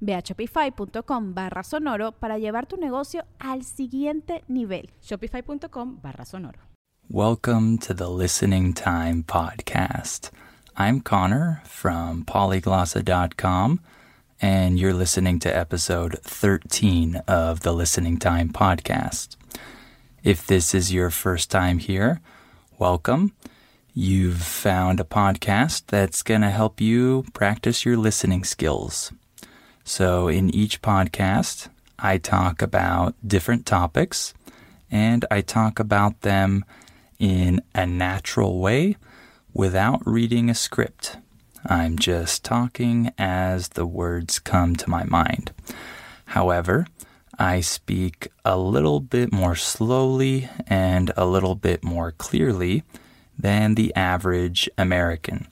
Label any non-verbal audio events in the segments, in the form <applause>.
Ve a shopify.com barra sonoro para llevar tu negocio al siguiente nivel. Shopify.com barra sonoro. Welcome to the Listening Time Podcast. I'm Connor from polyglossa.com, and you're listening to episode 13 of the Listening Time Podcast. If this is your first time here, welcome. You've found a podcast that's going to help you practice your listening skills. So, in each podcast, I talk about different topics and I talk about them in a natural way without reading a script. I'm just talking as the words come to my mind. However, I speak a little bit more slowly and a little bit more clearly than the average American.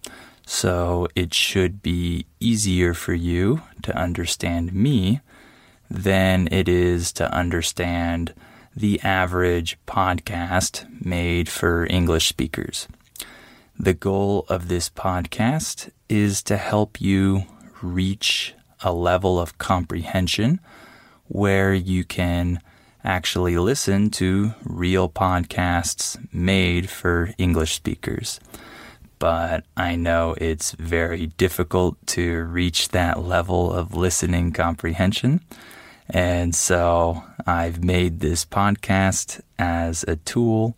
So it should be easier for you to understand me than it is to understand the average podcast made for English speakers. The goal of this podcast is to help you reach a level of comprehension where you can actually listen to real podcasts made for English speakers but I know it's very difficult to reach that level of listening comprehension. And so I've made this podcast as a tool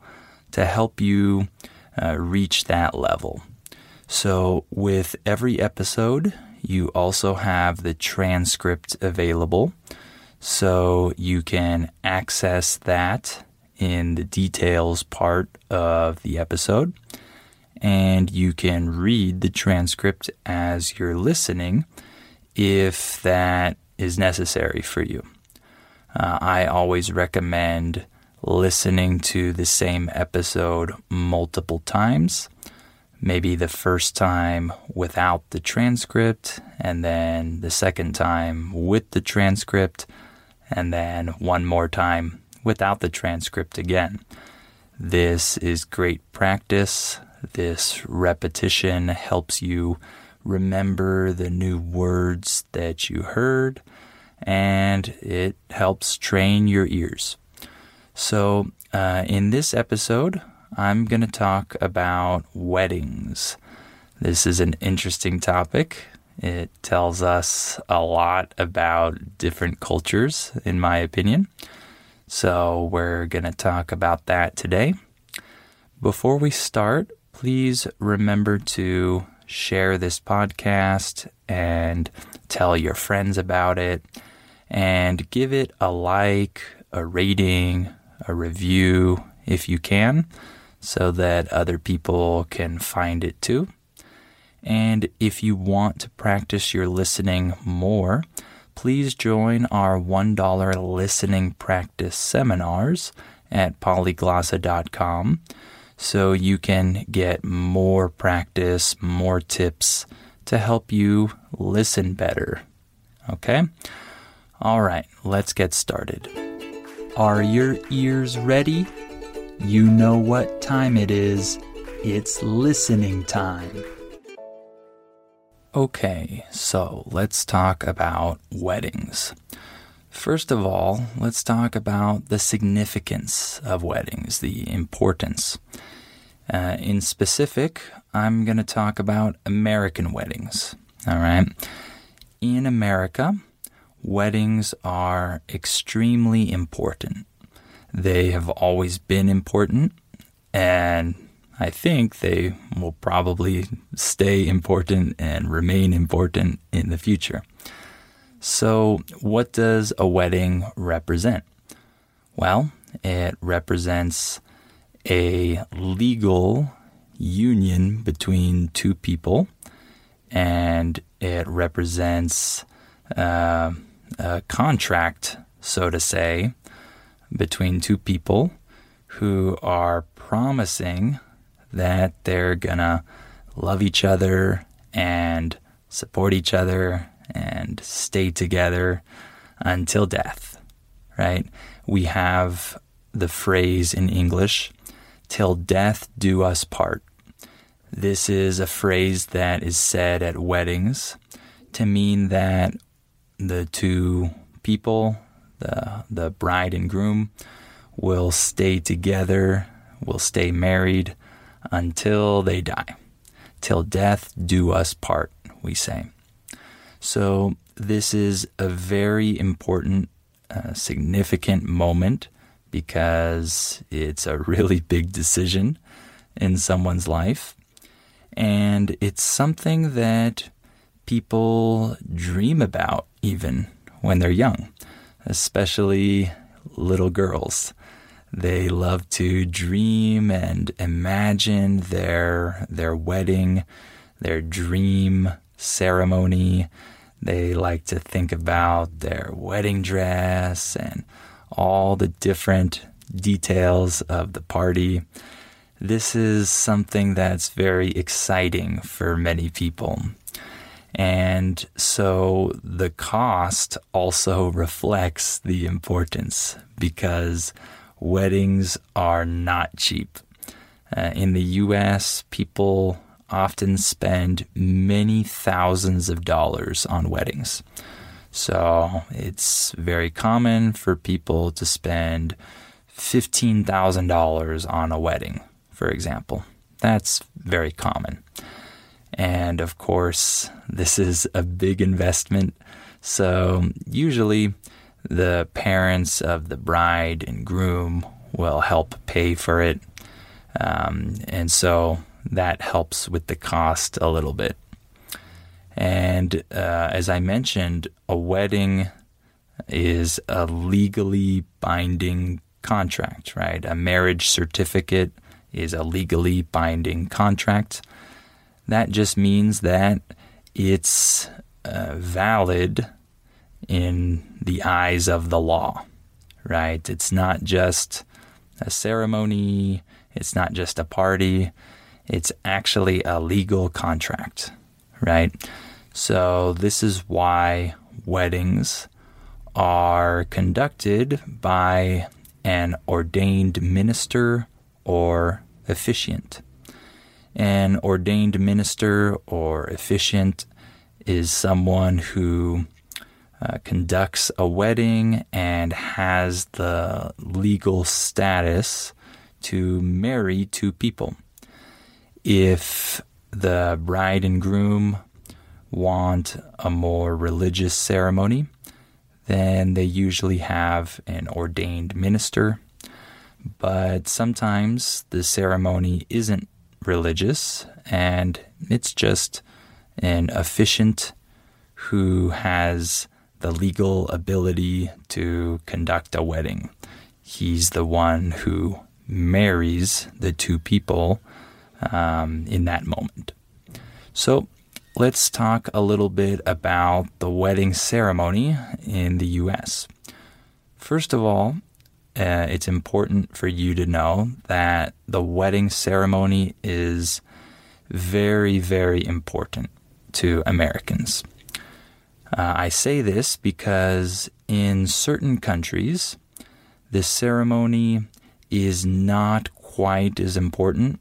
to help you uh, reach that level. So with every episode, you also have the transcript available. So you can access that in the details part of the episode and you can read the transcript as you're listening if that is necessary for you. Uh, I always recommend listening to the same episode multiple times. Maybe the first time without the transcript, and then the second time with the transcript, and then one more time without the transcript again. This is great practice this repetition helps you remember the new words that you heard, and it helps train your ears. So, uh, in this episode, I'm going to talk about weddings. This is an interesting topic. It tells us a lot about different cultures, in my opinion. So, we're going to talk about that today. Before we start, please remember to share this podcast and tell your friends about it and give it a like, a rating, a review if you can, so that other people can find it too. And if you want to practice your listening more, please join our $1 listening practice seminars at polyglossa.com so you can get more practice, more tips to help you listen better. Okay? All right, let's get started. Are your ears ready? You know what time it is. It's listening time. Okay, so let's talk about weddings. First of all, let's talk about the significance of weddings, the importance. Uh, in specific, I'm going to talk about American weddings. All right. In America, weddings are extremely important. They have always been important, And I think they will probably stay important and remain important in the future. So, what does a wedding represent? Well, it represents a legal union between two people, and it represents uh, a contract, so to say, between two people who are promising that they're gonna love each other and support each other and stay together until death, right? We have the phrase in English, till death do us part. This is a phrase that is said at weddings to mean that the two people, the, the bride and groom, will stay together, will stay married until they die. Till death do us part, we say. So, this is a very important, uh, significant moment because it's a really <laughs> big decision in someone's life. And it's something that people dream about even when they're young, especially little girls. They love to dream and imagine their their wedding, their dream ceremony. They like to think about their wedding dress and all the different details of the party. This is something that's very exciting for many people. And so the cost also reflects the importance because weddings are not cheap. Uh, in the US, people often spend many thousands of dollars on weddings. So it's very common for people to spend $15,000 on a wedding, for example. That's very common. And of course, this is a big investment. So usually, the parents of the bride and groom will help pay for it. Um, and so that helps with the cost a little bit. And uh, as I mentioned, a wedding is a legally binding contract, right? A marriage certificate is a legally binding contract. That just means that it's uh, valid in the eyes of the law, right? It's not just a ceremony, it's not just a party, it's actually a legal contract, right? So, this is why weddings are conducted by an ordained minister or officiant. An ordained minister or officiant is someone who uh, conducts a wedding and has the legal status to marry two people. If the bride and groom want a more religious ceremony, then they usually have an ordained minister. But sometimes the ceremony isn't religious and it's just an officiant who has the legal ability to conduct a wedding. He's the one who marries the two people um, in that moment. So let's talk a little bit about the wedding ceremony in the US. First of all, uh, it's important for you to know that the wedding ceremony is very, very important to Americans. Uh, I say this because in certain countries, the ceremony is not quite as important.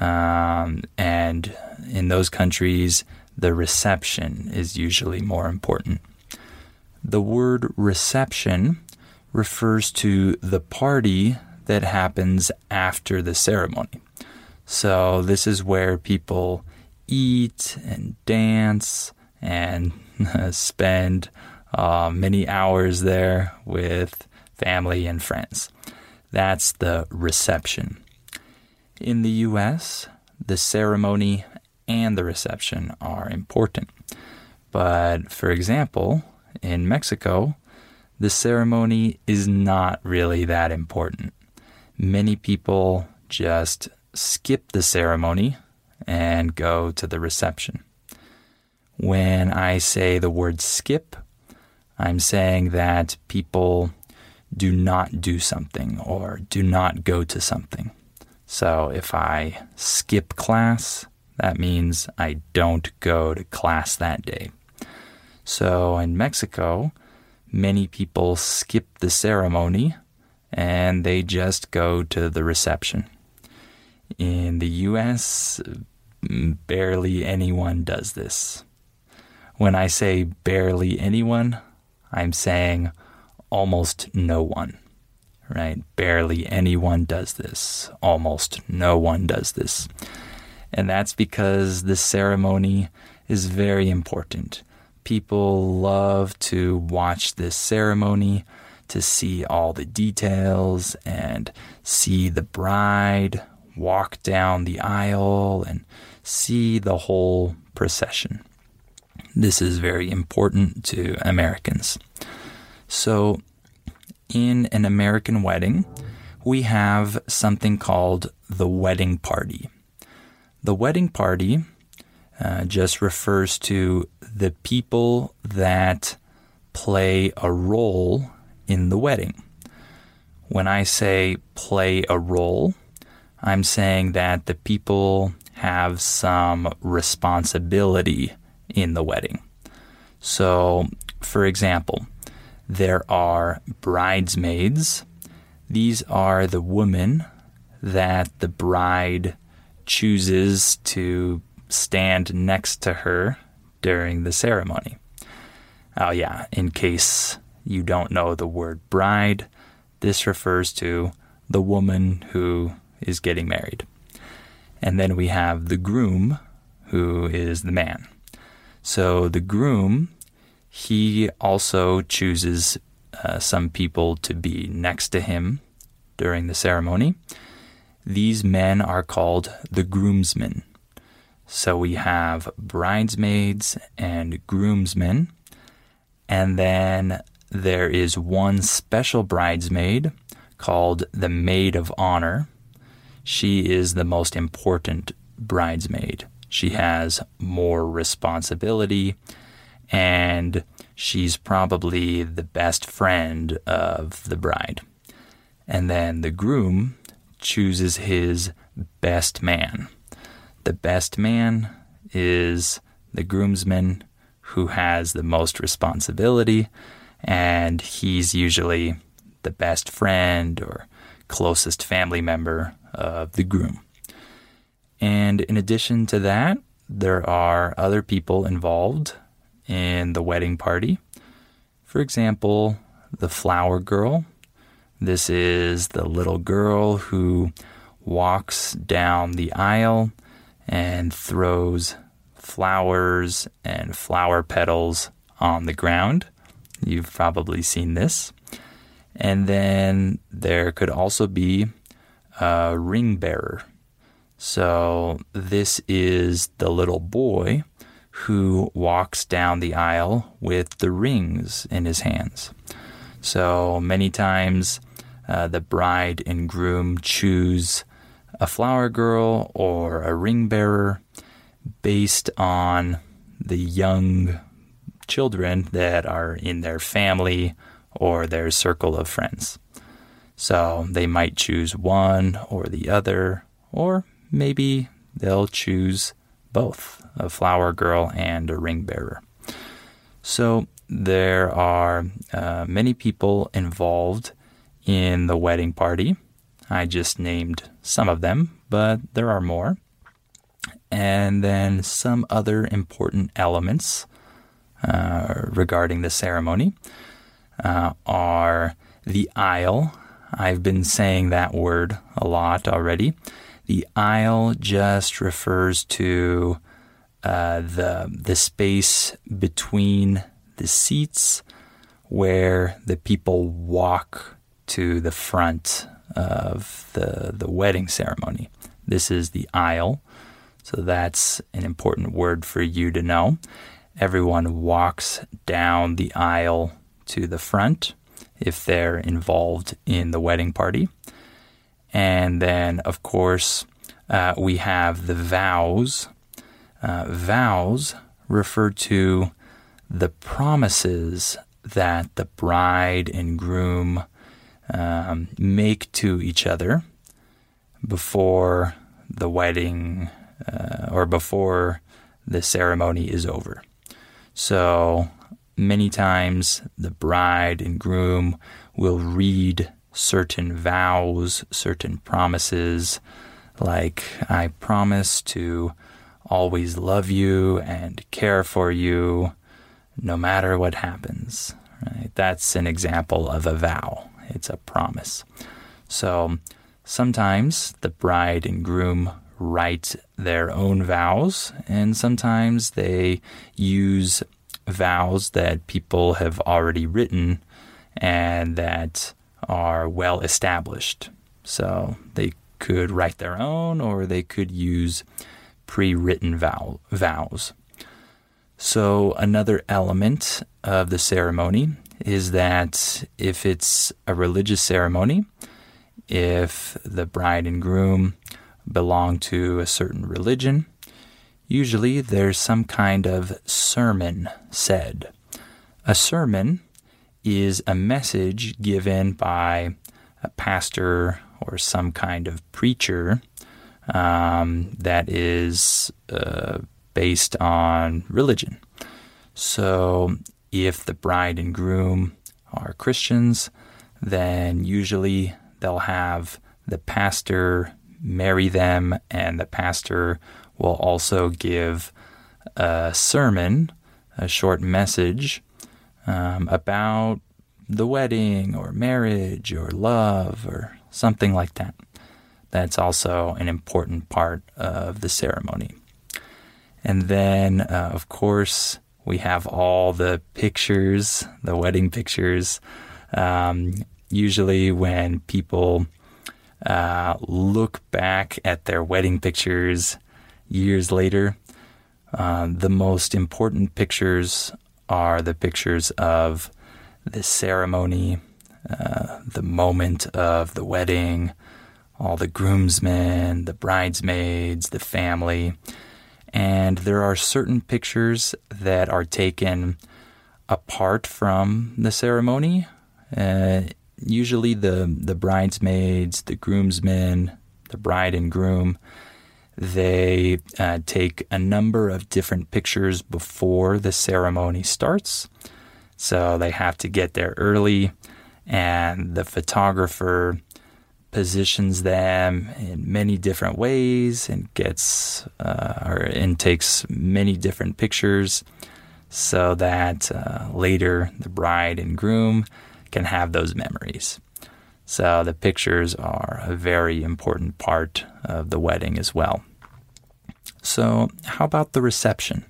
Um, and in those countries, the reception is usually more important. The word reception refers to the party that happens after the ceremony. So, this is where people eat and dance and <laughs> spend uh, many hours there with family and friends. That's the reception. In the US, the ceremony and the reception are important. But for example, in Mexico, the ceremony is not really that important. Many people just skip the ceremony and go to the reception. When I say the word skip, I'm saying that people do not do something or do not go to something. So if I skip class, that means I don't go to class that day. So in Mexico, many people skip the ceremony and they just go to the reception. In the US, barely anyone does this. When I say barely anyone, I'm saying almost no one, right? Barely anyone does this. Almost no one does this. And that's because the ceremony is very important. People love to watch this ceremony to see all the details and see the bride walk down the aisle and see the whole procession. This is very important to Americans. So, in an American wedding, we have something called the wedding party. The wedding party uh, just refers to the people that play a role in the wedding. When I say play a role, I'm saying that the people have some responsibility in the wedding. So, for example, there are bridesmaids. These are the women that the bride chooses to stand next to her during the ceremony. Oh, yeah, in case you don't know the word bride, this refers to the woman who is getting married. And then we have the groom, who is the man. So the groom, he also chooses uh, some people to be next to him during the ceremony. These men are called the groomsmen. So we have bridesmaids and groomsmen. And then there is one special bridesmaid called the maid of honor. She is the most important bridesmaid. She has more responsibility and she's probably the best friend of the bride. And then the groom chooses his best man. The best man is the groomsman who has the most responsibility, and he's usually the best friend or closest family member of the groom. And in addition to that, there are other people involved in the wedding party. For example, the flower girl this is the little girl who walks down the aisle and throws flowers and flower petals on the ground. You've probably seen this. And then there could also be a ring bearer. So this is the little boy who walks down the aisle with the rings in his hands. So many times uh, the bride and groom choose a flower girl or a ring bearer based on the young children that are in their family or their circle of friends. So they might choose one or the other, or maybe they'll choose both a flower girl and a ring bearer. So there are uh, many people involved in the wedding party. I just named some of them, but there are more. And then some other important elements uh, regarding the ceremony uh, are the aisle. I've been saying that word a lot already. The aisle just refers to uh, the the space between the seats where the people walk to the front of the, the wedding ceremony. This is the aisle. So that's an important word for you to know. Everyone walks down the aisle to the front if they're involved in the wedding party. And then, of course, uh, we have the vows. Uh, vows refer to the promises that the bride and groom um, make to each other before the wedding uh, or before the ceremony is over. So many times the bride and groom will read certain vows, certain promises, like, I promise to always love you and care for you no matter what happens. Right? That's an example of a vow, it's a promise. So sometimes the bride and groom write their own vows, and sometimes they use vows that people have already written and that are well established. So they could write their own or they could use pre written vow- vows. So, another element of the ceremony is that if it's a religious ceremony, if the bride and groom belong to a certain religion, usually there's some kind of sermon said. A sermon is a message given by a pastor or some kind of preacher um, that is uh, based on religion. So, if the bride and groom are Christians, then usually they'll have the pastor marry them, and the pastor will also give a sermon, a short message um, about the wedding or marriage or love or something like that. That's also an important part of the ceremony. And then, uh, of course, we have all the pictures, the wedding pictures. Um, usually, when people uh, look back at their wedding pictures years later, uh, the most important pictures are the pictures of the ceremony, uh, the moment of the wedding, all the groomsmen, the bridesmaids, the family. And there are certain pictures that are taken apart from the ceremony. Uh, usually, the, the bridesmaids, the groomsmen, the bride and groom, they uh, take a number of different pictures before the ceremony starts. So they have to get there early, and the photographer positions them in many different ways and gets uh, or and takes many different pictures so that uh, later the bride and groom can have those memories. So the pictures are a very important part of the wedding as well. So, how about the reception?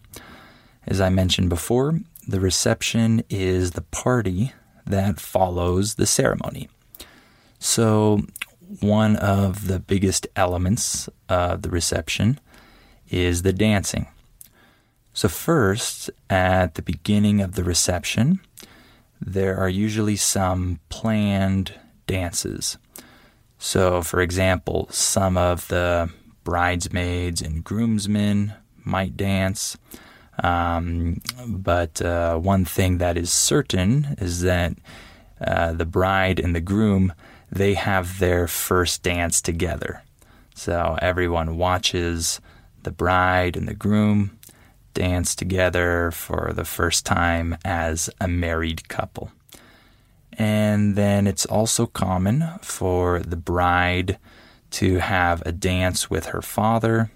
As I mentioned before, the reception is the party that follows the ceremony. So, one of the biggest elements of the reception is the dancing. So, first, at the beginning of the reception, there are usually some planned dances. So, for example, some of the bridesmaids and groomsmen might dance. Um, but uh, one thing that is certain is that uh, the bride and the groom they have their first dance together. So everyone watches the bride and the groom dance together for the first time as a married couple. And then it's also common for the bride to have a dance with her father,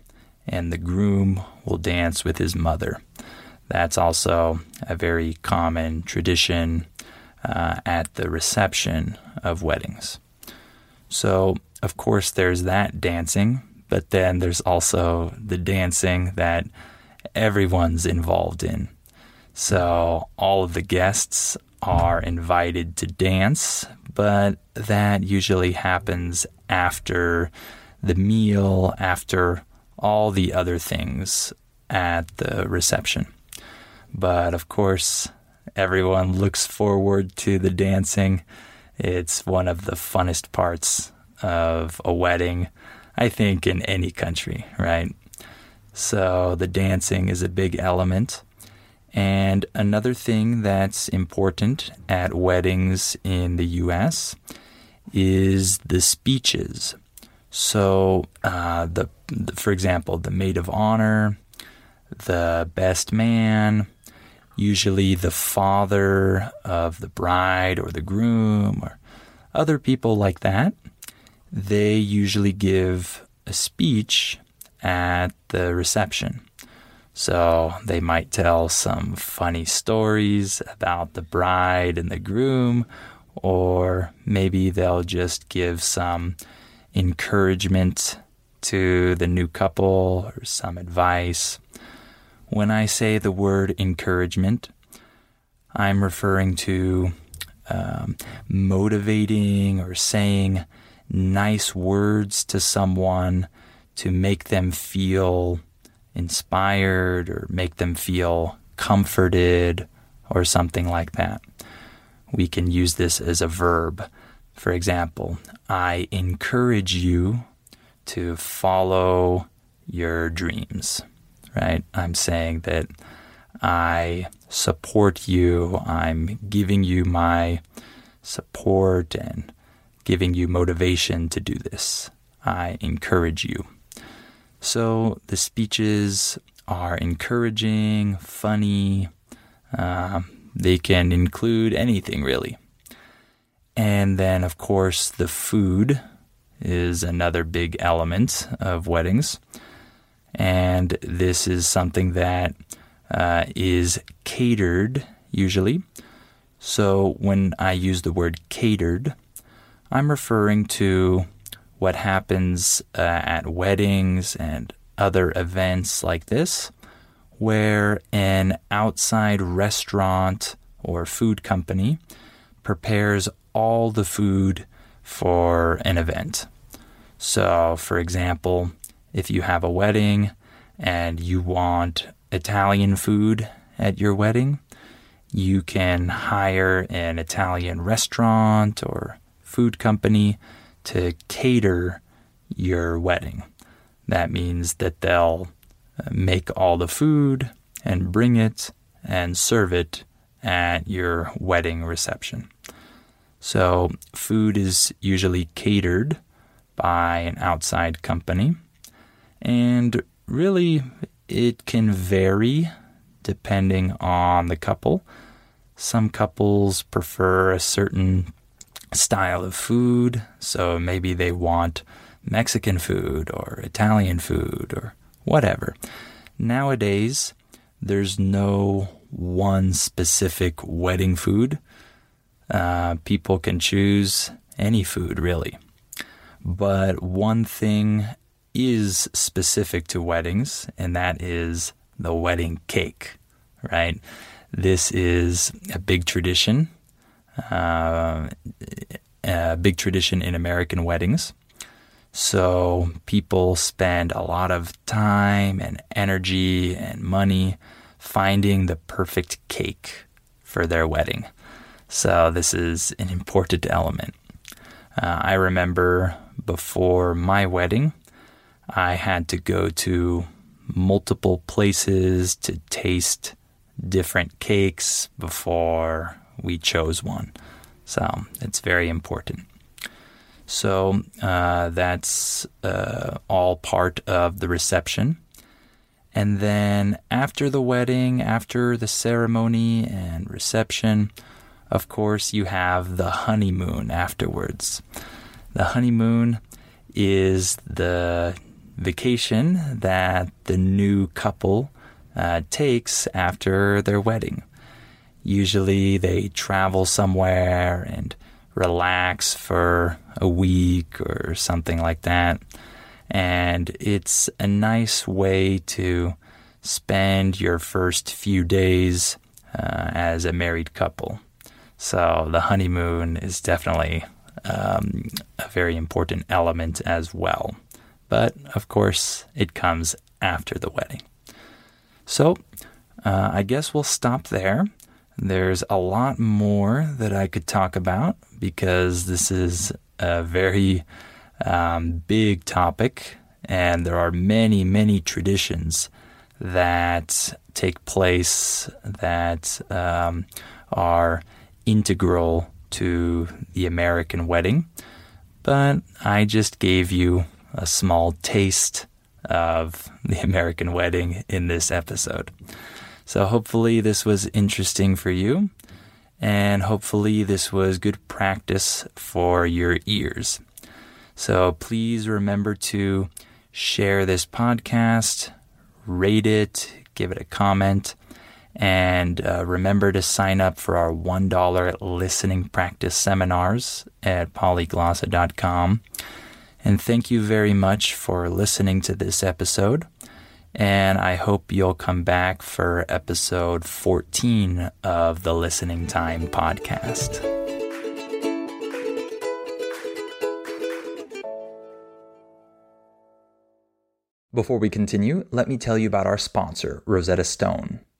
and the groom will dance with his mother. That's also a very common tradition uh, at the reception of weddings. So, of course, there's that dancing, but then there's also the dancing that everyone's involved in. So, all of the guests are invited to dance, but that usually happens after the meal, after all the other things at the reception. But of course, everyone looks forward to the dancing. It's one of the funnest parts of a wedding, I think, in any country, right? So the dancing is a big element. And another thing that's important at weddings in the US is the speeches. So, uh, the, the, for example, the maid of honor, the best man, usually the father of the bride or the groom or other people like that, they usually give a speech at the reception. So they might tell some funny stories about the bride and the groom, or maybe they'll just give some encouragement to the new couple or some advice. When I say the word encouragement, I'm referring to um, motivating or saying nice words to someone to make them feel inspired or make them feel comforted or something like that. We can use this as a verb. For example, I encourage you to follow your dreams, right? I'm saying that I support you, I'm giving you my support and giving you motivation to do this. I encourage you. So the speeches are encouraging, funny. Uh, they can include anything really. And then, of course, the food is another big element of weddings. And this is something that uh, is catered usually. So when I use the word catered, I'm referring to what happens uh, at weddings and other events like this, where an outside restaurant or food company prepares all the food for an event. So, for example, if you have a wedding and you want Italian food at your wedding, you can hire an Italian restaurant or food company to cater your wedding. That means that they'll uh, make all the food and bring it and serve it at your wedding reception. So, food is usually catered by an outside company, and really it can vary depending on the couple. Some couples prefer a certain style of food. So maybe they want Mexican food or Italian food or whatever. Nowadays, there's no one specific wedding food. Uh, people can choose any food, really. But one thing is specific to weddings, and that is the wedding cake, right? This is a big tradition uh, a big tradition in American weddings. So people spend a lot of time and energy and money finding the perfect cake for their wedding. So this is an important element. Uh, I remember before my wedding, I had to go to multiple places to taste different cakes before we chose one. So it's very important. So uh, that's uh, all part of the reception. And then after the wedding, after the ceremony and reception, of course, you have the honeymoon afterwards. The honeymoon is the vacation that the new couple uh, takes after their wedding. Usually they travel somewhere and relax for a week or something like that. And it's a nice way to spend your first few days uh, as a married couple. So the honeymoon is definitely um, a very important element as well. But of course, it comes after the wedding. So, uh, I guess we'll stop there. There's a lot more that I could talk about because this is a very um, big topic, and there are many, many traditions that take place that um, are integral to the American wedding. But I just gave you a small taste of the American wedding in this episode. So hopefully this was interesting for you, and hopefully this was good practice for your ears. So please remember to share this podcast, rate it, give it a comment, and uh, remember to sign up for our $1 listening practice seminars at polyglossa.com. And thank you very much for listening to this episode. And I hope you'll come back for episode 14 of the Listening Time podcast. Before we continue, let me tell you about our sponsor, Rosetta Stone.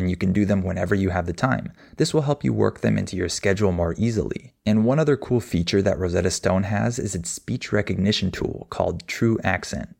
and you can do them whenever you have the time. This will help you work them into your schedule more easily. And one other cool feature that Rosetta Stone has is its speech recognition tool called True Accent.